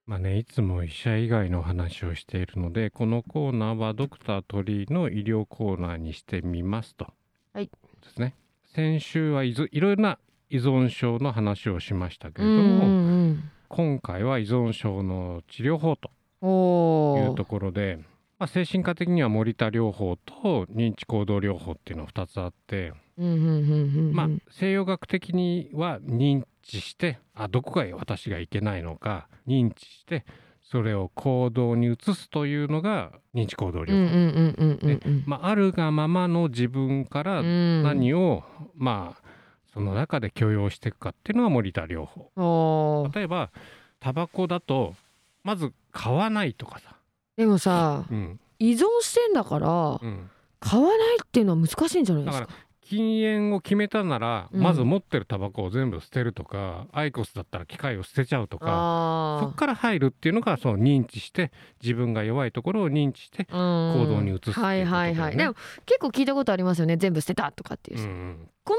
まあね、いつも医者以外の話をしているのでこのコーナーはドクター鳥居の医療コーナーにしてみますと。はいですね。先週はいずいろいろな依存症の話をしましたけれども、今回は依存症の治療法とうん、おーいうところで、まあ、精神科的には森田療法と認知行動療法っていうのが2つあって、うんうんうんうんうんまあ、西洋学的には認知してあどこが私がいけないのか認知してそれを行動に移すというのが認知行動療法、うんうんうんうんうんうん。まあ、あるがままの自分からうん。何を、まあその中で許容していくかっていうのが森田療法。例えばタバコだとまず買わないとかさ、でもさうん。依存してんだからうん、買わないっていうのは難しいんじゃないですか？だから禁煙を決めたなら、うん。まず持ってるタバコを全部捨てるとかアイコスだったら機械を捨てちゃうとかそあこから入るっていうのがその認知して自分が弱いところを認知して、行行動に移すっていうことだよね。はいはいはい。でも結構聞いたことありますよね。全部捨てたとかっていう。う、んこ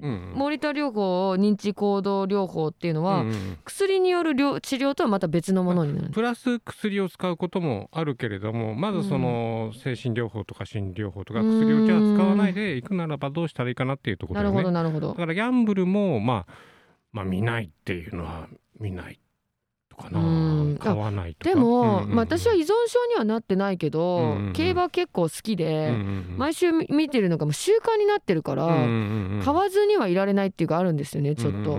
森田療法認知行動療法っていうのは、うんうん薬による療治療とはまた別のものになるプラス薬を使うこともあるけれどもまずその精神療法とか心理療法とか薬をじゃあ使わないでいくならばどうしたらいいかなっていうところなるほどなるほど。だからギャンブルもまあまあ見ないっていうのは見ない。とかな。うん。買わないとか。でも、うんうんうん。まあ、私は依存症にはなってないけど、うんうんうん。競馬結構好きうんで、うんうん。毎週見見てるのがもう習慣になってるから、うんうんうんうん買わずにはいられないっていうかあるんですよねちょっと。うんうんうん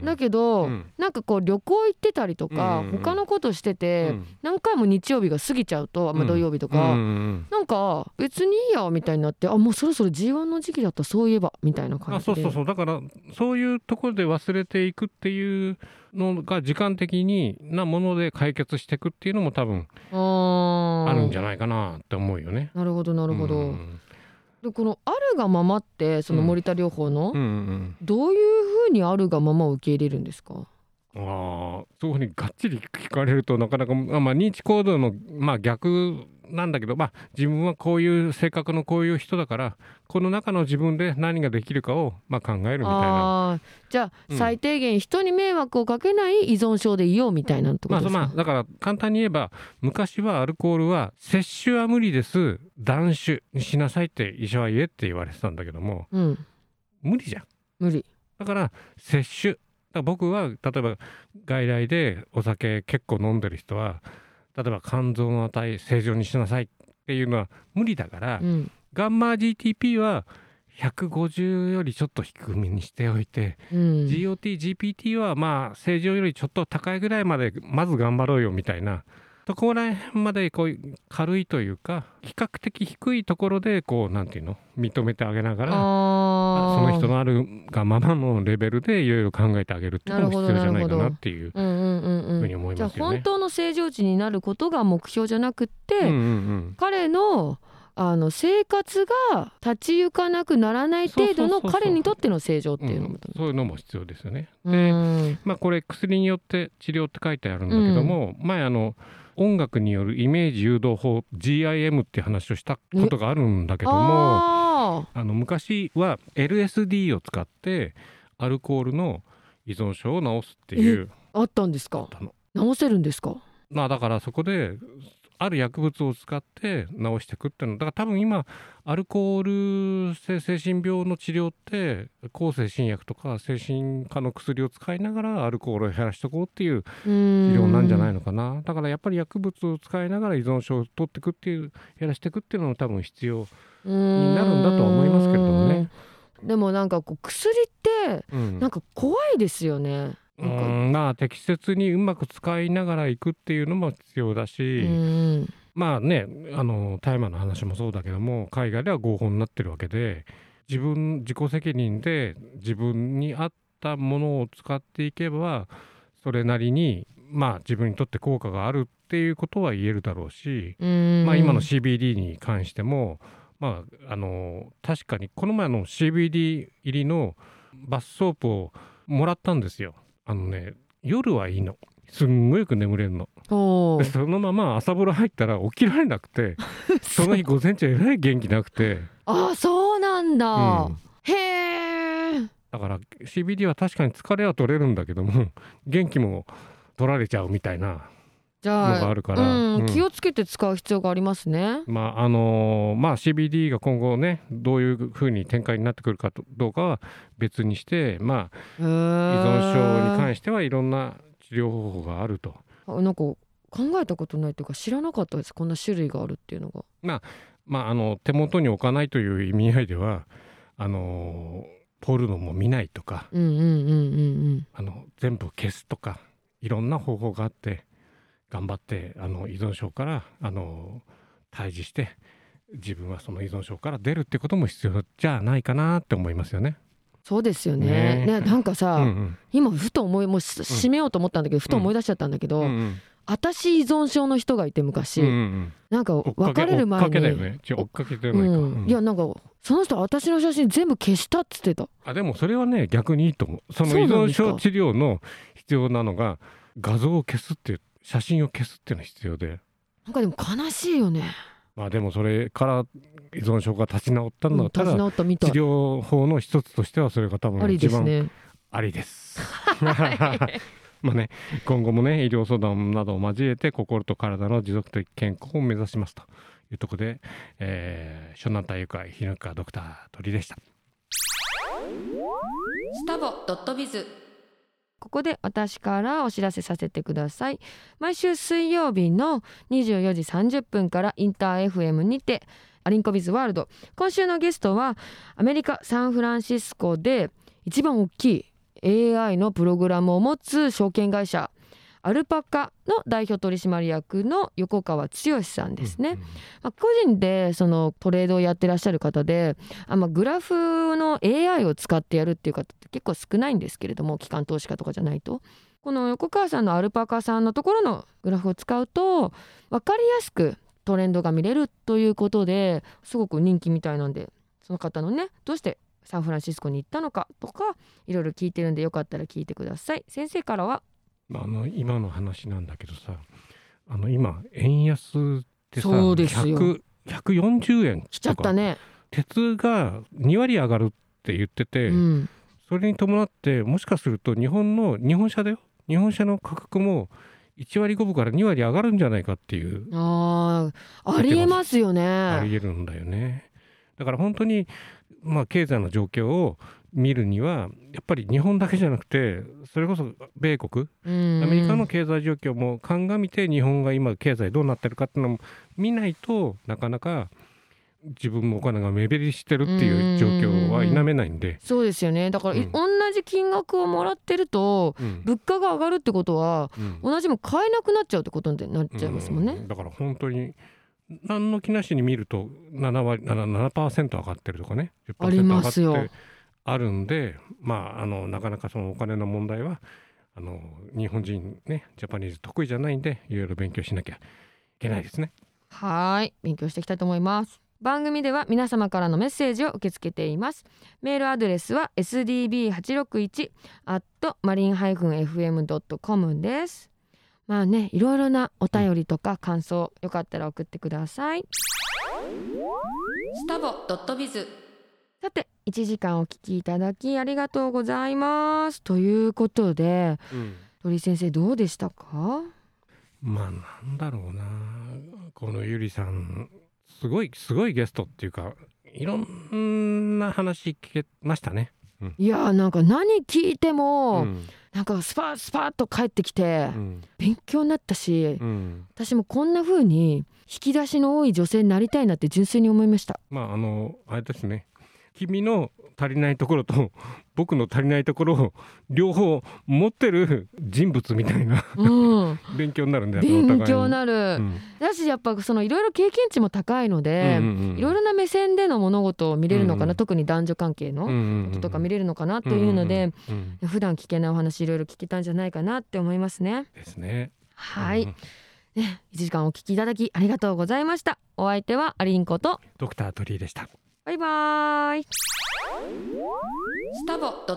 うん。だけど、うん。なんかこう旅行行ってたりとか、うんうんうん他のことしてて、うん。何回も日曜日が過ぎちゃうと、まあ、うん。土曜日とか、うんうんなんか別にいいやみたいになってあもうそろそろ G1 の時期だったそういえばみたいな感じで。あそうそうそう。だからそういうところで忘れていくっていうのが時間的になもので解決していくっていうのも多分ああるんじゃゃないかなって思うよね。なるほどなるほど、うん。でこの「あるがまま」ってその森田療法の、どういうふうにあるがままを受け入れるんですか？ああそういうふうにがっちり聞かれるとなかなか、まあ、まあ認知行動の、まあ、逆なんだけど、まあ、自分はこういう性格のこういう人だからこの中の自分で何ができるかを、まあ、考えるみたいな。じゃあ、うん。最低限人に迷惑をかけない依存症でいようみたいなとこまあ、ろですか、まあだから簡単に言えば昔はアルコールは摂取は無理です。断酒にしなさいって医者は言えって言われてたんだけどもうん。無理じゃん。無理。だから摂取ら僕は例えば外来でお酒結構飲んでる人は例えば肝臓の値正常にしなさいっていうのは無理だから、うん。ガンマ GTP は150よりちょっと低めにしておいて、うん。GOT、GPT はまあ正常よりちょっと高いぐらいまでまず頑張ろうよみたいなそこら辺までこう軽いというか比較的低いところでこうなんていうの？認めてあげながらその人のあるがままのレベルでいろいろ考えてあげるっていうのも必要じゃないかなっていううんうんうんふうに思うんじゃあいますよね。本当の正常値になることが目標じゃなくって、うんうんうん。彼のあの生活が立ち行かなくならない程度の彼にとっての正常っていうのも。うん、そういうのも必要ですよね。うで、ん。まあ、これ薬によって治療って書いてあるんだけども、前あの音楽によるイメージ誘導法 GIM っていう話をしたことがあるんだけどもああの昔は LSD を使ってアルコールの依存症を治すっていう。ーあったんですか？治せるんですか？まあだからそこである薬物を使って治していくっていうの。だから多分今アルコール性精神病の治療って抗精神薬とか精神科の薬を使いながらアルコールを減らしておこうっていう治治療なんじゃないのかな。だからやっぱり薬物を使いながら依存症を取っていくっていう減らしていくっていうのも多分必要、になるんだとは思いますけれどもね。でもなんかこう薬ってうん。なんか怖いですよね。うなんか。ん。まあ適切にうまく使いながら行くっていうのも必要だし、うんまあねあの大麻の話もそうだけども海外では合法になってるわけで自分自己責任で自分に合ったものを使っていけばそれなりにまあ自分にとって効果があるっていうことは言えるだろうし、うんまあ、今の CBD に関してもまああの確かにこの前の CBD 入りのバスソープをもらったんですよ。あのね夜はいいの。すんごいよく眠れるの。そのまま朝風呂入ったら起きられなくて <laughs> その日午前中えらい元気なくて、あそうなんだ、うん。へえだから CBD は確かに疲れは取れるんだけども元気も取られちゃうみたいな。のじゃあがあるから、うんうん気をつけて使う必要がありますね。まああのーまあ CBD が今後ねどういうふうに展開になってくるかとどうかは別にしてまあ依依存症に関してはいろんな治療方法があると。あなんか考えたことないというか知らなかったですこんな種類があるっていうのが。まあ、あの手元に置かないという意味合いではあのーポルノも見ないとかうんうんうんうんあの全部消すとかいろんな方法があって頑張ってあの依存症からあの対峙して自分はその依存症から出るってことも必要じゃないかなって思いますよね。そうですよね。ね。ねなんかさ、うんうん。今ふと思いもうし締めようと思ったんだけど、ふと思い出しちゃったんだけど、うんうん。私依存症の人がいて昔、うんうんなんか別れる前に追っかけだよね。追っかけじゃないやなんかその人私の写真全部消したっつってた。あでもそれはね逆にいいと思う。その依存症治療の必要なのが画像を消すっていう写真を消すっていうのが必要でなんかでも悲しいよね。まあでもそれから依存症が立ち直ったんうん立ちだったら、直ったみたい。治療法の一つとしてはそれが多あり分一番ですね。ありです。<laughs> まあね今後もね医療相談などを交えて心と体の持続的健康を目指しますというところで、えー、湘南体育会日向ドクター鳥でした。スタボドットビズここで私からお知らせさせてください。毎週水曜日の24時30分からインター FM にてアリンコビズワールド。今週のゲストはアメリカサンフランシスコで一番大きい AI のプログラムを持つ証券会社アルパカの代表取締役の横川剛さんですね、まあ、個人でそのトレードをやってらっしゃる方であ、まあ、グラフの AI を使ってやるっていう方って結構少ないんですけれども機関投資家とかじゃないと。この横川さんのアルパカさんのところのグラフを使うと分かりやすくトレンドが見れるということですごく人気みたいなんでその方のねどうしてサンフランシスコに行ったのかとかいろいろ聞いてるんでよかったら聞いてください。先生からはあの今の話なんだけどさあの今円安ってさそうですよ。100 140円来ちゃったね、鉄が2割上がるって言ってて、うん、それに伴ってもしかすると日本の日本車だよ。日本車の価格も1割5分から2割上がるんじゃないかっていう。あーありえますよね。ありえるんだよね。だから本当にまあ経済の状況を見るにはやっぱり日本だけじゃなくてそれこそ米国アアメリカの経済状況も鑑みて日本が今経済どうなってるかっていうのも見ないとなかなか自分もお金が目減りしてるっていう状況は否めないんで、そうですよね。だから、いうん。同じ金額をもらってるとうん。物価が上がるってことはうん。同じもん買えなくなっちゃうってことになっちゃいますもんね、うん。だから本当に何の気なしに見ると7割 7%, 7上がってるとかね。10%あり上がっますよ。てあるんでまああのなかなかそのお金の問題はあの日本人ねジャパニーズ得意じゃないんでいろいろ勉強しなきゃいけないですね。はーい。勉強していきたいと思います。番組では皆様からのメッセージを受け付けています。メールアドレスは sdb861 at marine-fm.com です。まあねいろいろなお便りとか感想よかったら送ってください。スタボドットビズさて1時間お聞きいただきありがとうございます。ということで鳥居先生どうでしたか？まあなんだろうな。このゆりさんすごいすごいゲストっていうかいろんな話聞けましたね。いやーなんか何聞いても、うん。なんかスパッスパッと帰ってきてうん。勉強になったし、うん。私もこんな風に引き出しの多い女性になりたいなって純粋に思いました。まああのあれですね君の足りないところと <laughs> 僕の足りないところを両方持ってる人物みたいな。うん。<laughs> 勉強になるんだよ勉強になる、うん。だしやっぱそのいろいろ経験値も高いので、いろいろな目線での物事を見れるのかな、うんうん。特に男女関係のこととか見れるのかなというので、うんうんうん普段聞けないお話いろいろ聞けたんじゃないかなって思いますね。ですね。はい、うんね、1時間お聞きいただきありがとうございました。お相手はアリンコとドクター鳥居でしたバイバイ。スタボド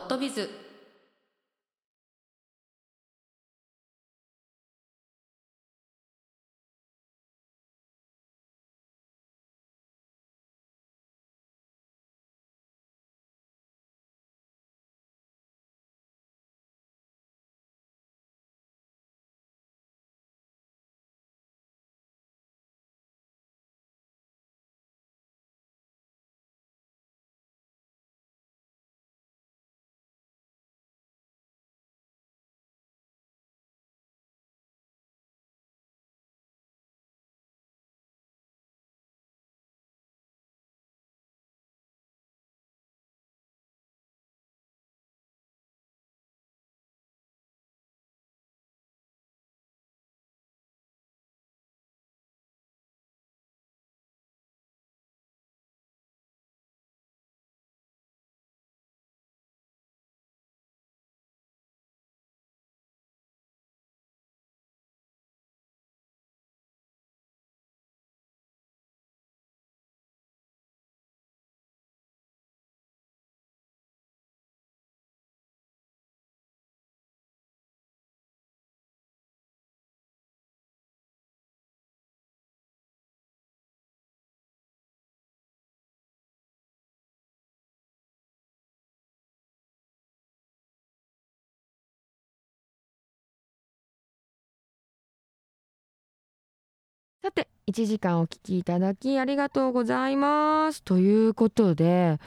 1時間お聞きいただきありがとうございます。ということで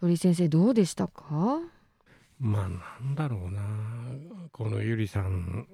鳥居先生どうでしたか？まあなんだろうな。このゆりさん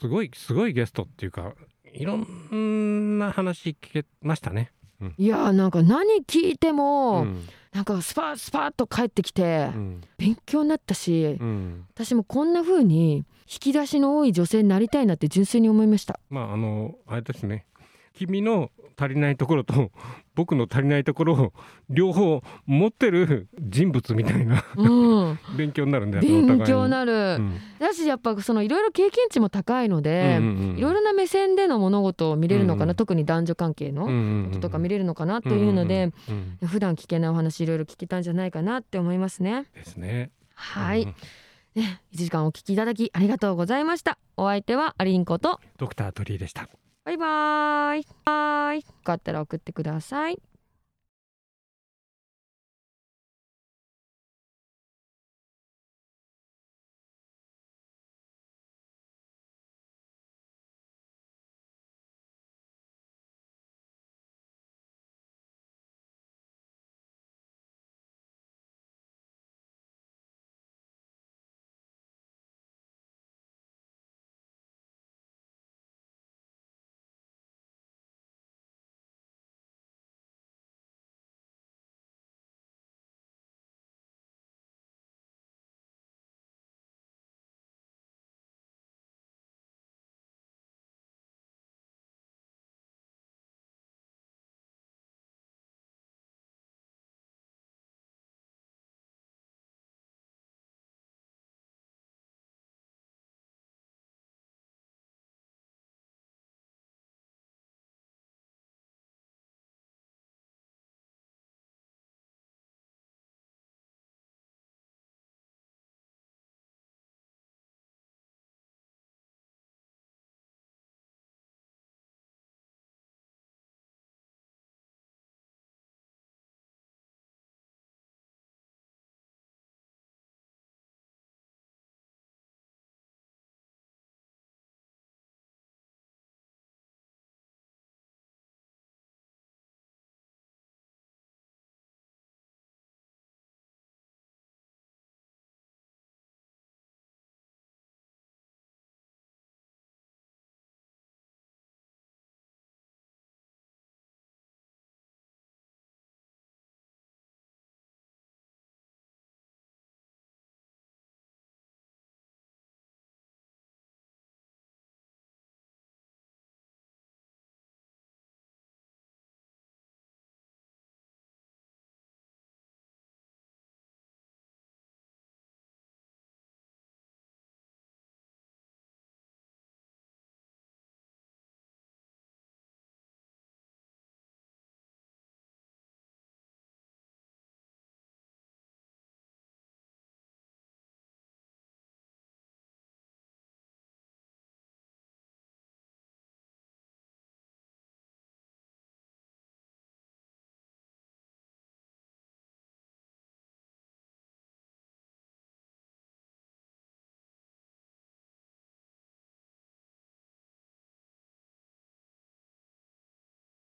すごいすごいゲストっていうかいろんな話聞けましたね。いやーなんか何聞いても、うん。なんかスパッスパッと帰ってきてうん。勉強になったし、うん。私もこんな風に引き出しの多い女性になりたいなって純粋に思いました。まああのあれですね君の足りないところと <laughs> 僕の足りないところを両方持ってる人物みたいなうん、<laughs> 勉強になるんだよ勉に強なる。うんだしやっぱそのいろいろ経験値も高いので、うんうんうんいろいろな目線での物事を見れるのかな、うん特に男女関係のこととか見れるのかなというので、うんうんうん普段聞けないお話いろいろ聞けたんじゃないかなって思いますね。ですね。はい、うんね、1時間お聞きいただきありがとうございました。お相手はアリンコとドクタートリーでした。バイバーイ。バイ。よかったら送ってください。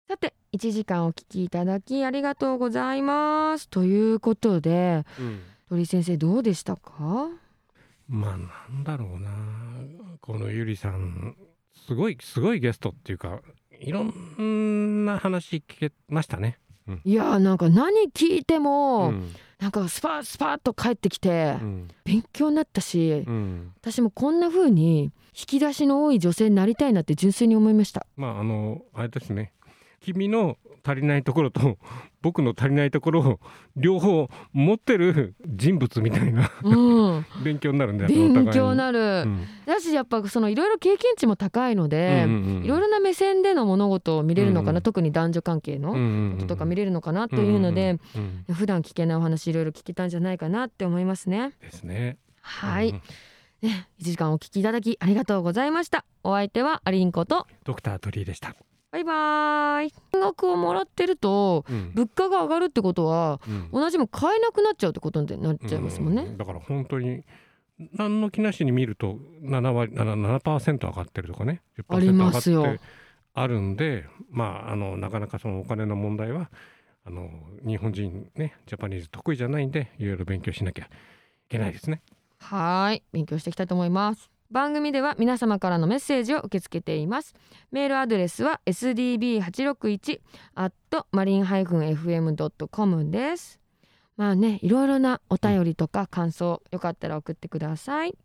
さて1時間お聞きいただきありがとうございます。ということで鳥居先生どうでしたか？まあなんだろうな。このゆりさんすごいすごいゲストっていうかいろんな話聞けましたね。いやーなんか何聞いても、うん。なんかスパッスパッと帰ってきてうん。勉強になったし、うん。私もこんな風に引き出しの多い女性になりたいなって純粋に思いました。まああのあれですね君の足りないところと <laughs> 僕の足りないところを両方持ってる人物みたいな。うん、<laughs> 勉強になるんだよ勉強なる、うん。だしやっぱそのいろいろ経験値も高いので、うんうんうんいろいろな目線での物事を見れるのかな、うん特に男女関係のこととか見れるのかなというので、うんうんうん普段聞けないお話いろいろ聞けたんじゃないかなって思いますね。ですね。はい、うんね、1時間お聞きいただきありがとうございました。お相手はアリンコとドクタートリーでした。バイバーイ。金額をもらってるとうん物価が上がるってことはうん同じもん買えなくなっちゃうってことになっちゃいますもんね。うんだから本当に何の気なしに見ると7割 7%, 7上がってるとかね10%ありますよ上がってあるんでまああのなかなかそのお金の問題はあの日本人ねジャパニーズ得意じゃないんでいろいろ勉強しなきゃいけないですね。はーい勉強していきたいと思います。番組では皆様からのメッセージを受け付けています。メールアドレスは sdb861 at marine-fm.com です。まあねいろいろなお便りとか感想よかったら送ってください。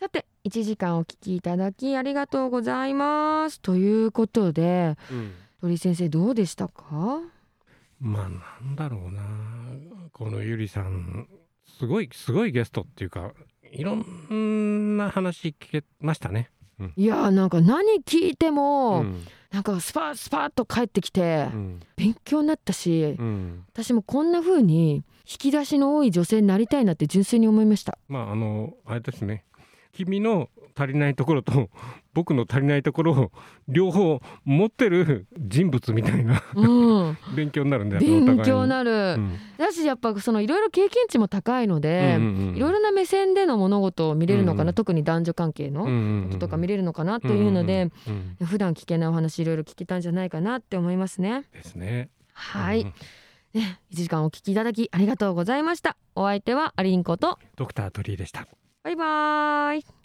さて1時間お聞きいただきありがとうございます。ということでうん。鳥居先生どうでしたか？まあなんだろうな。このゆりさんすごいすごいゲストっていうかいろんな話聞けましたね。いやーなんか何聞いても、うん。なんかスパスパッと帰ってきてうん。勉強になったし、うん。私もこんな風に引き出しの多い女性になりたいなって純粋に思いました。まああのあれですね君の足りないところと <laughs> 僕の足りないところを両方持ってる人物みたいな。うん。<laughs> 勉強になるんだよ勉強になる、うん。だしやっぱそのいろいろ経験値も高いので、いろいろな目線での物事を見れるのかな、うんうん特に男女関係のこととか見れるのかなというので、うんうんうん普段聞けないお話いろいろ聞けたんじゃないかなって思いますね。ですね。はい、うんね、1時間お聞きいただきありがとうございました。お相手はアリンコとドクター鳥居でした。バイバーイ。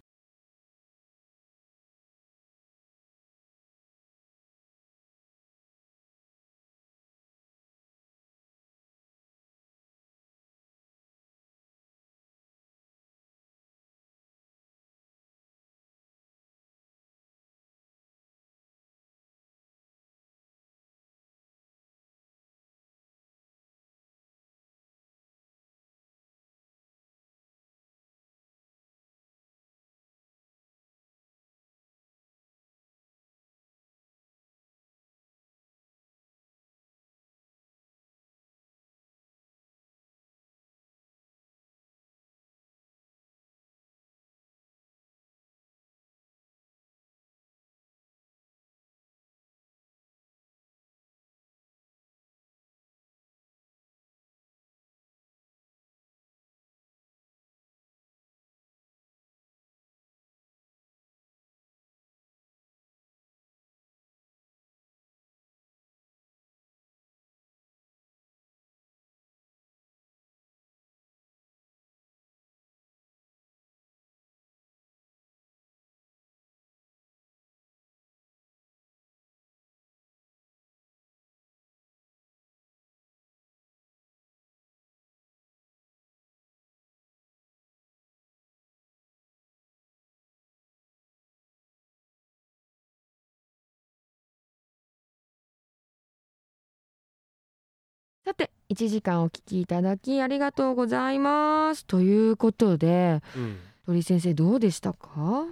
さて1時間お聞きいただきありがとうございます。ということでうん。鳥居先生どうでしたか？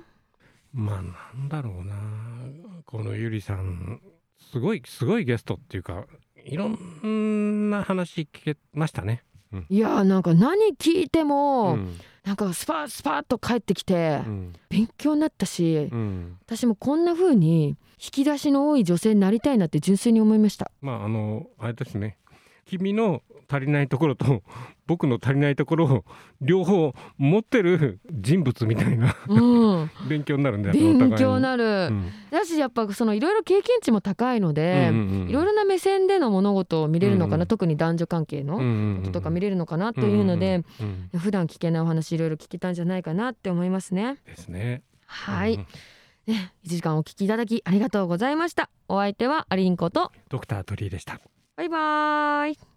まあなんだろうな。このゆりさんすごいすごいゲストっていうかいろんな話聞けましたね。いやーなんか何聞いても、うん。なんかスパスパッと帰ってきてうん。勉強になったし、うん。私もこんな風に引き出しの多い女性になりたいなって純粋に思いました。まああのあれですね君の足りないところと <laughs> 僕の足りないところを両方持ってる人物みたいな。うん。<laughs> 勉強になるんだよ勉強になる、うん。だしやっぱそのいろいろ経験値も高いので、うんうんうんいろいろな目線での物事を見れるのかな、うん特に男女関係のこととか見れるのかなというので、うんうんうん普段聞けないお話いろいろ聞けたんじゃないかなって思いますね。ですね。はい、うんね、1時間お聞きいただきありがとうございました。お相手はアリンコとドクター鳥居でした。バイバーイ。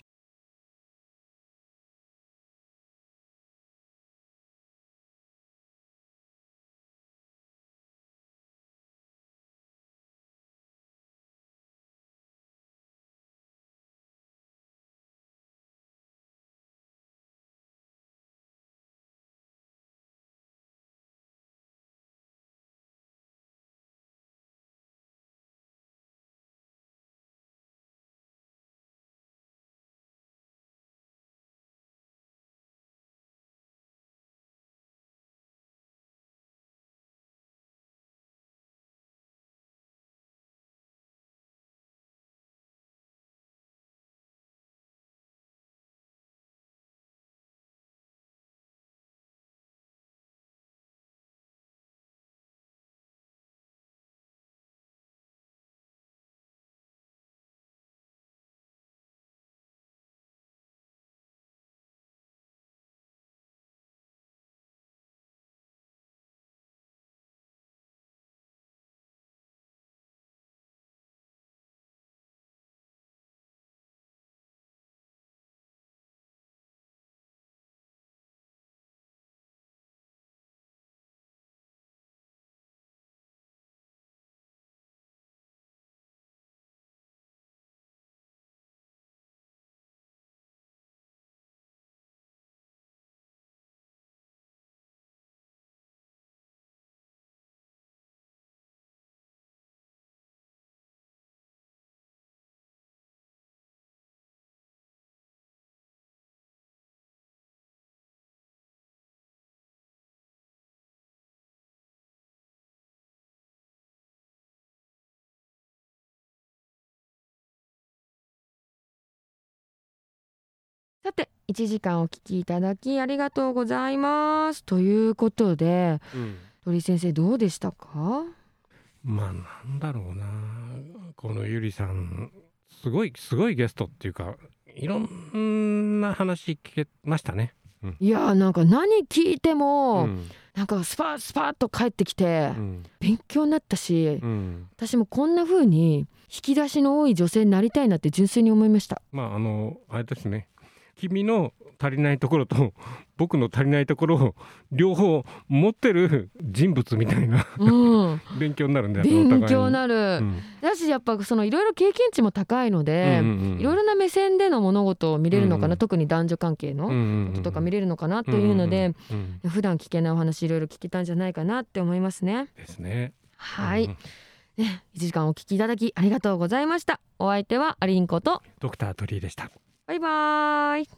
さて1時間お聞きいただきありがとうございます。ということでうん。鳥居先生どうでしたか？まあなんだろうな。このゆりさんすごいすごいゲストっていうかいろんな話聞けましたね。いやーなんか何聞いても、うん。なんかスパスパッと帰ってきてうん。勉強になったし、うん。私もこんな風に引き出しの多い女性になりたいなって純粋に思いました。まああのあれですね君の足りないところと <laughs> 僕の足りないところを両方持ってる人物みたいなうん。<laughs> 勉強になるんだよ勉強に。なる、うん。だしやっぱそのいろいろ経験値も高いので、うんうんうん。いろいろな目線での物事を見れるのかな、うん特に男女関係のこととか見れるのかなというので、うんうんうん。普段聞けないお話いろいろ聞けたんじゃないかなって思いますね。ですね。はい、うんね、1時間お聞きいただきありがとうございました。お相手はアリンコとドクター鳥居でした。バイバーイ。